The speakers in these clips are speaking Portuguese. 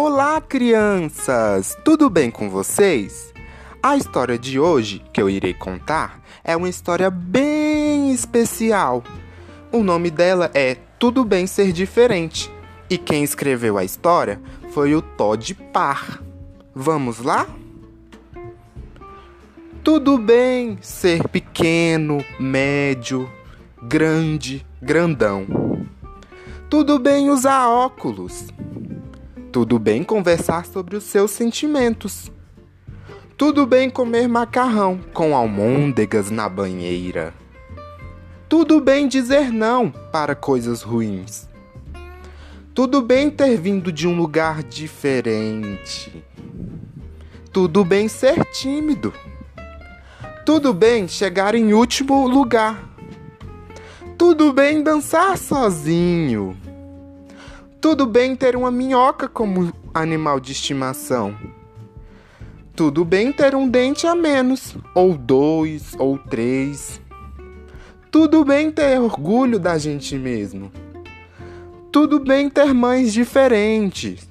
Olá, crianças! Tudo bem com vocês? A história de hoje que eu irei contar é uma história bem especial. O nome dela é Tudo Bem Ser Diferente e quem escreveu a história foi o Todd Parr. Vamos lá? Tudo bem ser pequeno, médio, grande, grandão. Tudo bem usar óculos. Tudo bem conversar sobre os seus sentimentos. Tudo bem comer macarrão com almôndegas na banheira. Tudo bem dizer não para coisas ruins. Tudo bem ter vindo de um lugar diferente. Tudo bem ser tímido. Tudo bem chegar em último lugar. Tudo bem dançar sozinho. Tudo bem ter uma minhoca como animal de estimação. Tudo bem ter um dente a menos, ou dois, ou três. Tudo bem ter orgulho da gente mesmo. Tudo bem ter mães diferentes.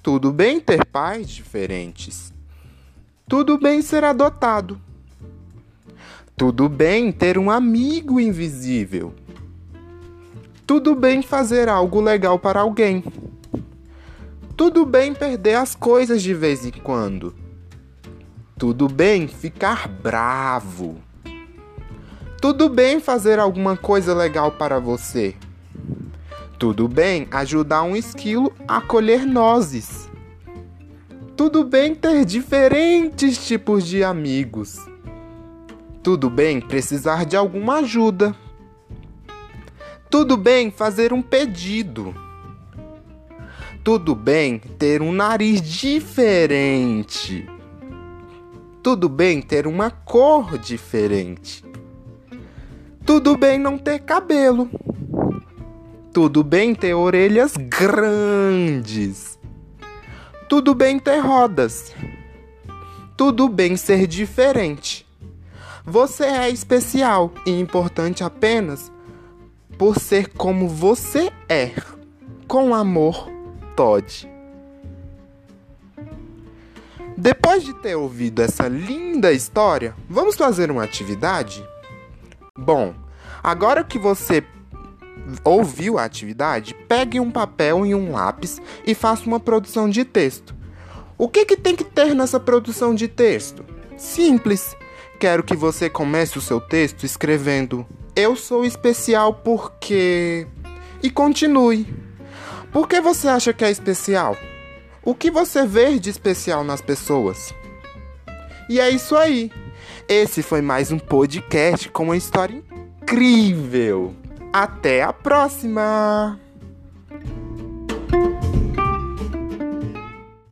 Tudo bem ter pais diferentes. Tudo bem ser adotado. Tudo bem ter um amigo invisível. Tudo bem fazer algo legal para alguém. Tudo bem perder as coisas de vez em quando. Tudo bem ficar bravo. Tudo bem fazer alguma coisa legal para você. Tudo bem ajudar um esquilo a colher nozes. Tudo bem ter diferentes tipos de amigos. Tudo bem precisar de alguma ajuda. Tudo bem fazer um pedido. Tudo bem ter um nariz diferente. Tudo bem ter uma cor diferente. Tudo bem não ter cabelo. Tudo bem ter orelhas grandes. Tudo bem ter rodas. Tudo bem ser diferente. Você é especial e importante apenas por ser como você é. Com amor, Todd. Depois de ter ouvido essa linda história, vamos fazer uma atividade? Bom, agora que você ouviu a atividade, pegue um papel e um lápis e faça uma produção de texto. O que, que tem que ter nessa produção de texto? Simples. Quero que você comece o seu texto escrevendo eu sou especial porque. E continue. Por que você acha que é especial? O que você vê de especial nas pessoas? E é isso aí. Esse foi mais um podcast com uma história incrível. Até a próxima!